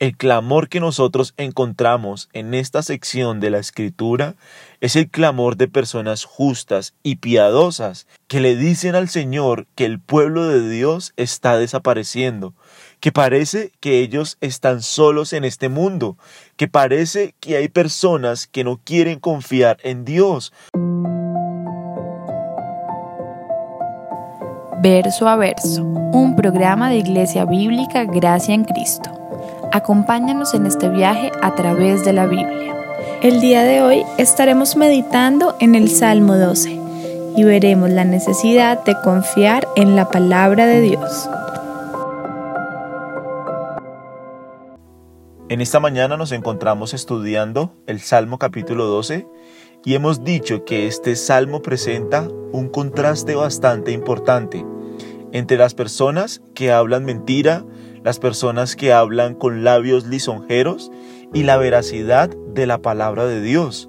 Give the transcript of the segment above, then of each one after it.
El clamor que nosotros encontramos en esta sección de la escritura es el clamor de personas justas y piadosas que le dicen al Señor que el pueblo de Dios está desapareciendo, que parece que ellos están solos en este mundo, que parece que hay personas que no quieren confiar en Dios. Verso a verso, un programa de Iglesia Bíblica Gracia en Cristo. Acompáñanos en este viaje a través de la Biblia. El día de hoy estaremos meditando en el Salmo 12 y veremos la necesidad de confiar en la palabra de Dios. En esta mañana nos encontramos estudiando el Salmo capítulo 12 y hemos dicho que este salmo presenta un contraste bastante importante entre las personas que hablan mentira, las personas que hablan con labios lisonjeros y la veracidad de la palabra de Dios.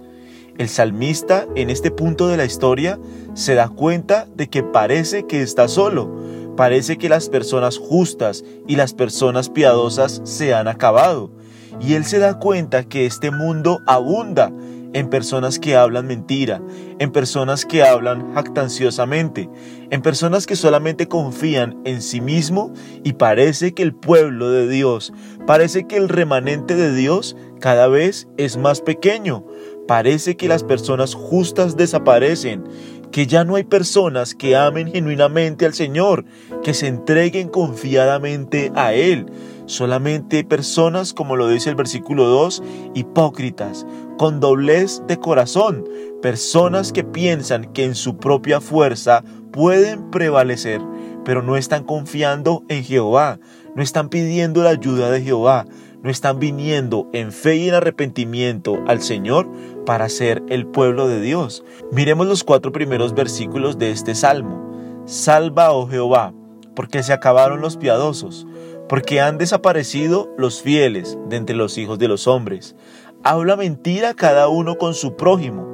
El salmista en este punto de la historia se da cuenta de que parece que está solo, parece que las personas justas y las personas piadosas se han acabado, y él se da cuenta que este mundo abunda en personas que hablan mentira, en personas que hablan jactanciosamente, en personas que solamente confían en sí mismo y parece que el pueblo de Dios, parece que el remanente de Dios cada vez es más pequeño, parece que las personas justas desaparecen, que ya no hay personas que amen genuinamente al Señor, que se entreguen confiadamente a Él. Solamente personas, como lo dice el versículo 2, hipócritas, con doblez de corazón, personas que piensan que en su propia fuerza pueden prevalecer, pero no están confiando en Jehová, no están pidiendo la ayuda de Jehová, no están viniendo en fe y en arrepentimiento al Señor para ser el pueblo de Dios. Miremos los cuatro primeros versículos de este salmo. Salva, oh Jehová, porque se acabaron los piadosos, porque han desaparecido los fieles de entre los hijos de los hombres. Habla mentira cada uno con su prójimo.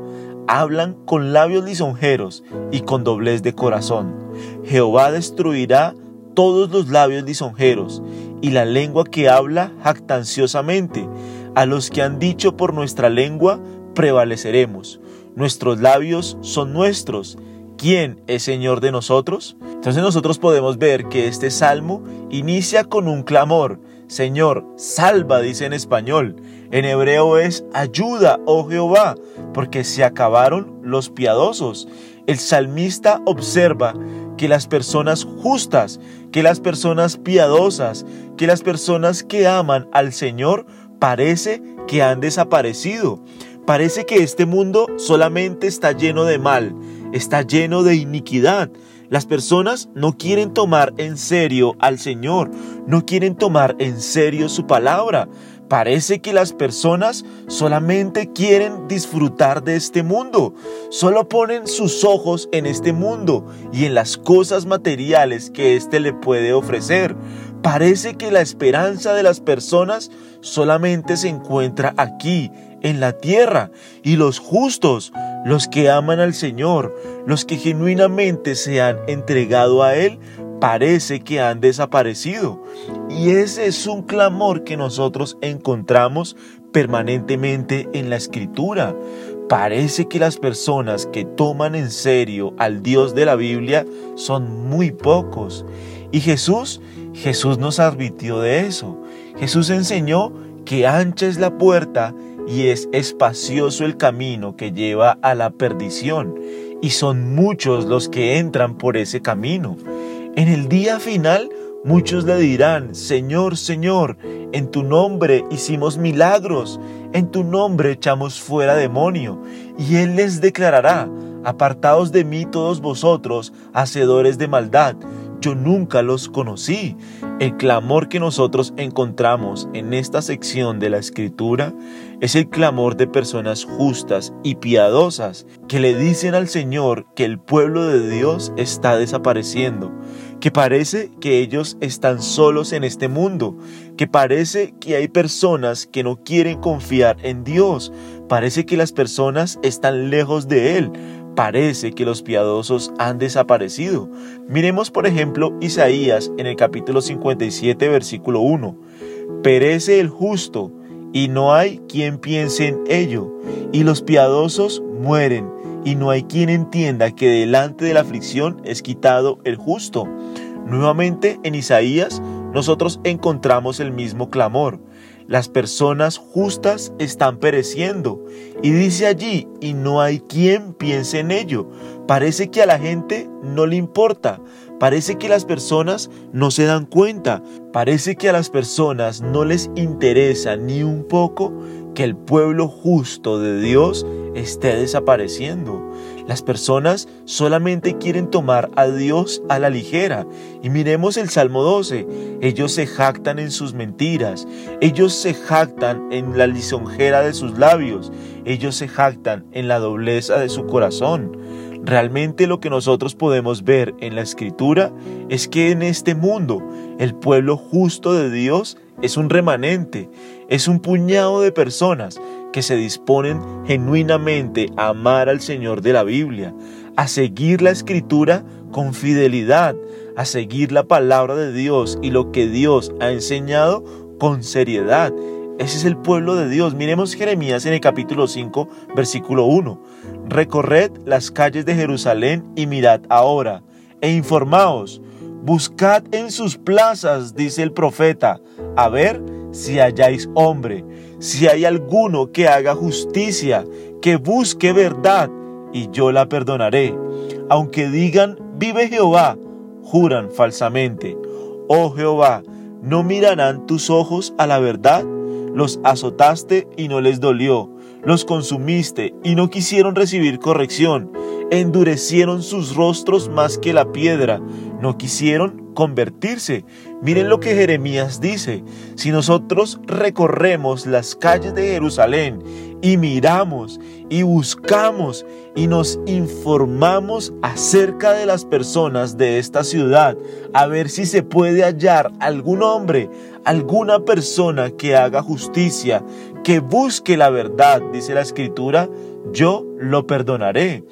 Hablan con labios lisonjeros y con doblez de corazón. Jehová destruirá todos los labios lisonjeros y la lengua que habla jactanciosamente. A los que han dicho por nuestra lengua prevaleceremos. Nuestros labios son nuestros. ¿Quién es Señor de nosotros? Entonces nosotros podemos ver que este salmo inicia con un clamor. Señor, salva, dice en español. En hebreo es ayuda, oh Jehová, porque se acabaron los piadosos. El salmista observa que las personas justas, que las personas piadosas, que las personas que aman al Señor parece que han desaparecido. Parece que este mundo solamente está lleno de mal, está lleno de iniquidad. Las personas no quieren tomar en serio al Señor, no quieren tomar en serio su palabra. Parece que las personas solamente quieren disfrutar de este mundo, solo ponen sus ojos en este mundo y en las cosas materiales que éste le puede ofrecer. Parece que la esperanza de las personas solamente se encuentra aquí, en la tierra, y los justos, los que aman al Señor, los que genuinamente se han entregado a Él, parece que han desaparecido. Y ese es un clamor que nosotros encontramos permanentemente en la escritura. Parece que las personas que toman en serio al Dios de la Biblia son muy pocos. Y Jesús, Jesús nos advirtió de eso. Jesús enseñó que ancha es la puerta y es espacioso el camino que lleva a la perdición, y son muchos los que entran por ese camino. En el día final, muchos le dirán, Señor, Señor, en tu nombre hicimos milagros, en tu nombre echamos fuera demonio. Y Él les declarará, apartaos de mí todos vosotros, hacedores de maldad, yo nunca los conocí. El clamor que nosotros encontramos en esta sección de la escritura es el clamor de personas justas y piadosas que le dicen al Señor que el pueblo de Dios está desapareciendo que parece que ellos están solos en este mundo, que parece que hay personas que no quieren confiar en Dios, parece que las personas están lejos de Él, parece que los piadosos han desaparecido. Miremos por ejemplo Isaías en el capítulo 57 versículo 1. Perece el justo, y no hay quien piense en ello, y los piadosos mueren, y no hay quien entienda que delante de la aflicción es quitado el justo. Nuevamente en Isaías nosotros encontramos el mismo clamor. Las personas justas están pereciendo. Y dice allí, y no hay quien piense en ello. Parece que a la gente no le importa. Parece que las personas no se dan cuenta. Parece que a las personas no les interesa ni un poco que el pueblo justo de Dios esté desapareciendo. Las personas solamente quieren tomar a Dios a la ligera. Y miremos el Salmo 12. Ellos se jactan en sus mentiras. Ellos se jactan en la lisonjera de sus labios. Ellos se jactan en la dobleza de su corazón. Realmente lo que nosotros podemos ver en la escritura es que en este mundo el pueblo justo de Dios es un remanente, es un puñado de personas que se disponen genuinamente a amar al Señor de la Biblia, a seguir la escritura con fidelidad, a seguir la palabra de Dios y lo que Dios ha enseñado con seriedad. Ese es el pueblo de Dios. Miremos Jeremías en el capítulo 5, versículo 1. Recorred las calles de Jerusalén y mirad ahora, e informaos. Buscad en sus plazas, dice el profeta, a ver si halláis hombre, si hay alguno que haga justicia, que busque verdad, y yo la perdonaré. Aunque digan, vive Jehová, juran falsamente. Oh Jehová, ¿no mirarán tus ojos a la verdad? Los azotaste y no les dolió, los consumiste y no quisieron recibir corrección, endurecieron sus rostros más que la piedra, no quisieron convertirse. Miren lo que Jeremías dice, si nosotros recorremos las calles de Jerusalén y miramos y buscamos y nos informamos acerca de las personas de esta ciudad, a ver si se puede hallar algún hombre, alguna persona que haga justicia, que busque la verdad, dice la escritura, yo lo perdonaré.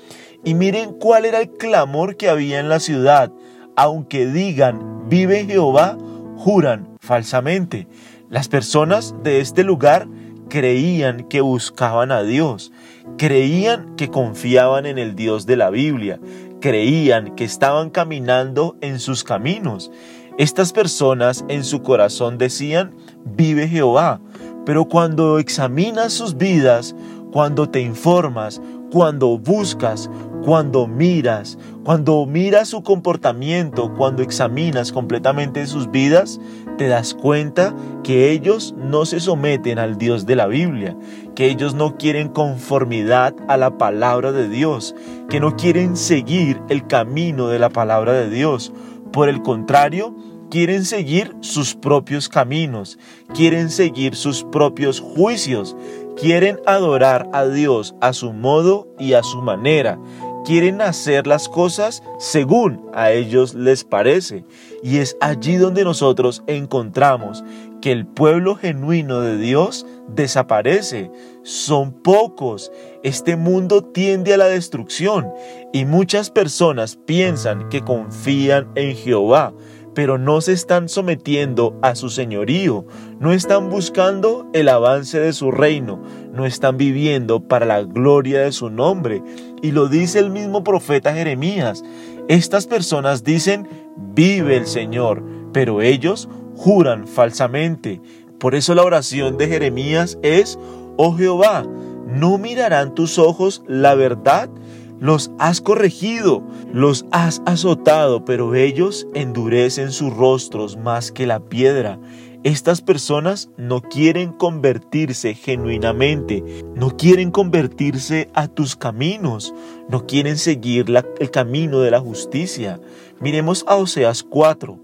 Y miren cuál era el clamor que había en la ciudad. Aunque digan, vive Jehová, juran falsamente. Las personas de este lugar creían que buscaban a Dios, creían que confiaban en el Dios de la Biblia, creían que estaban caminando en sus caminos. Estas personas en su corazón decían, vive Jehová, pero cuando examinas sus vidas, cuando te informas, cuando buscas, cuando miras, cuando miras su comportamiento, cuando examinas completamente sus vidas, te das cuenta que ellos no se someten al Dios de la Biblia, que ellos no quieren conformidad a la palabra de Dios, que no quieren seguir el camino de la palabra de Dios. Por el contrario, quieren seguir sus propios caminos, quieren seguir sus propios juicios, quieren adorar a Dios a su modo y a su manera, quieren hacer las cosas según a ellos les parece. Y es allí donde nosotros encontramos que el pueblo genuino de Dios desaparece. Son pocos. Este mundo tiende a la destrucción y muchas personas piensan que confían en Jehová pero no se están sometiendo a su señorío, no están buscando el avance de su reino, no están viviendo para la gloria de su nombre. Y lo dice el mismo profeta Jeremías. Estas personas dicen, vive el Señor, pero ellos juran falsamente. Por eso la oración de Jeremías es, oh Jehová, ¿no mirarán tus ojos la verdad? Los has corregido, los has azotado, pero ellos endurecen sus rostros más que la piedra. Estas personas no quieren convertirse genuinamente, no quieren convertirse a tus caminos, no quieren seguir el camino de la justicia. Miremos a Oseas 4.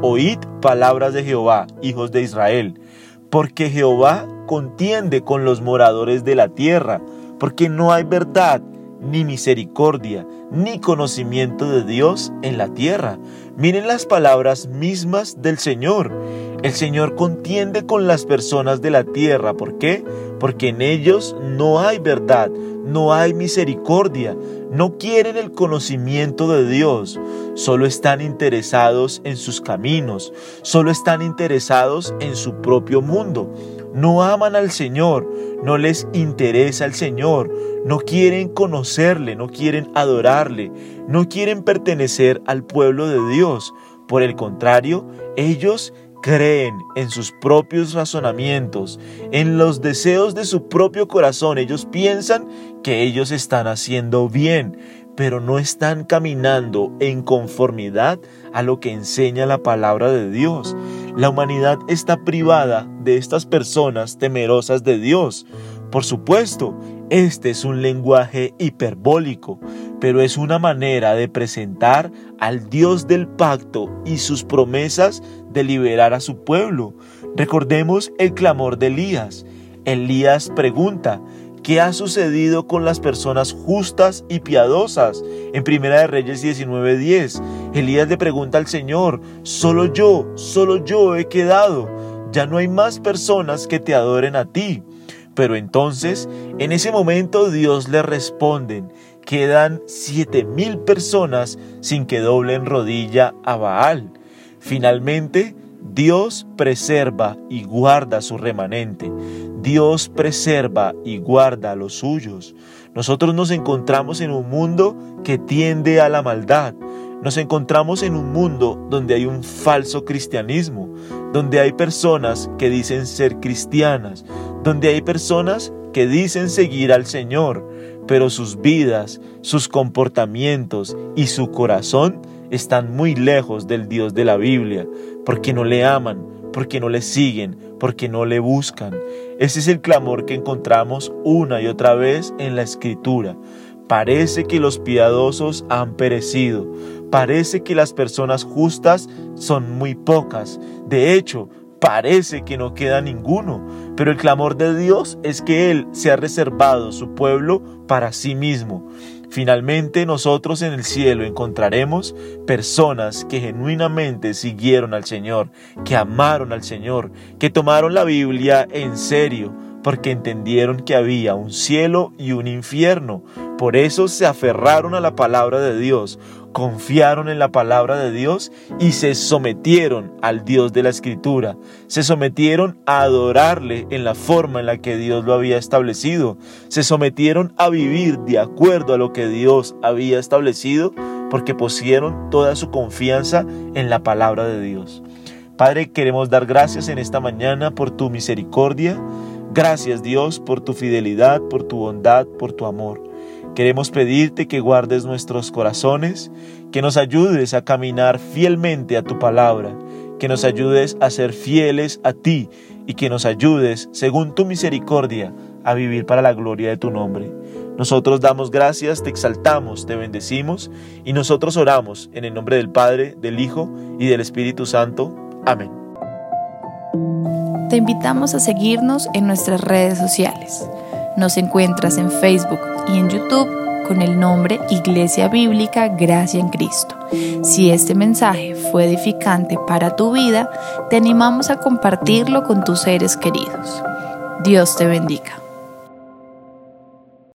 Oíd palabras de Jehová, hijos de Israel, porque Jehová contiende con los moradores de la tierra, porque no hay verdad ni misericordia, ni conocimiento de Dios en la tierra. Miren las palabras mismas del Señor. El Señor contiende con las personas de la tierra. ¿Por qué? Porque en ellos no hay verdad, no hay misericordia, no quieren el conocimiento de Dios, solo están interesados en sus caminos, solo están interesados en su propio mundo. No aman al Señor, no les interesa el Señor, no quieren conocerle, no quieren adorarle, no quieren pertenecer al pueblo de Dios. Por el contrario, ellos creen en sus propios razonamientos, en los deseos de su propio corazón. Ellos piensan que ellos están haciendo bien, pero no están caminando en conformidad a lo que enseña la palabra de Dios. La humanidad está privada de estas personas temerosas de Dios. Por supuesto, este es un lenguaje hiperbólico, pero es una manera de presentar al Dios del pacto y sus promesas de liberar a su pueblo. Recordemos el clamor de Elías. Elías pregunta, ¿qué ha sucedido con las personas justas y piadosas? En Primera de Reyes 19:10, Elías le pregunta al Señor, solo yo, solo yo he quedado, ya no hay más personas que te adoren a ti. Pero entonces, en ese momento Dios le responde, quedan siete mil personas sin que doblen rodilla a Baal. Finalmente, Dios preserva y guarda su remanente. Dios preserva y guarda a los suyos. Nosotros nos encontramos en un mundo que tiende a la maldad. Nos encontramos en un mundo donde hay un falso cristianismo, donde hay personas que dicen ser cristianas, donde hay personas que dicen seguir al Señor, pero sus vidas, sus comportamientos y su corazón están muy lejos del Dios de la Biblia, porque no le aman, porque no le siguen, porque no le buscan. Ese es el clamor que encontramos una y otra vez en la Escritura. Parece que los piadosos han perecido, parece que las personas justas son muy pocas. De hecho, parece que no queda ninguno, pero el clamor de Dios es que Él se ha reservado su pueblo para sí mismo. Finalmente nosotros en el cielo encontraremos personas que genuinamente siguieron al Señor, que amaron al Señor, que tomaron la Biblia en serio, porque entendieron que había un cielo y un infierno. Por eso se aferraron a la palabra de Dios, confiaron en la palabra de Dios y se sometieron al Dios de la Escritura. Se sometieron a adorarle en la forma en la que Dios lo había establecido. Se sometieron a vivir de acuerdo a lo que Dios había establecido porque pusieron toda su confianza en la palabra de Dios. Padre, queremos dar gracias en esta mañana por tu misericordia. Gracias Dios por tu fidelidad, por tu bondad, por tu amor. Queremos pedirte que guardes nuestros corazones, que nos ayudes a caminar fielmente a tu palabra, que nos ayudes a ser fieles a ti y que nos ayudes, según tu misericordia, a vivir para la gloria de tu nombre. Nosotros damos gracias, te exaltamos, te bendecimos y nosotros oramos en el nombre del Padre, del Hijo y del Espíritu Santo. Amén. Te invitamos a seguirnos en nuestras redes sociales. Nos encuentras en Facebook y en YouTube con el nombre Iglesia Bíblica Gracia en Cristo. Si este mensaje fue edificante para tu vida, te animamos a compartirlo con tus seres queridos. Dios te bendiga.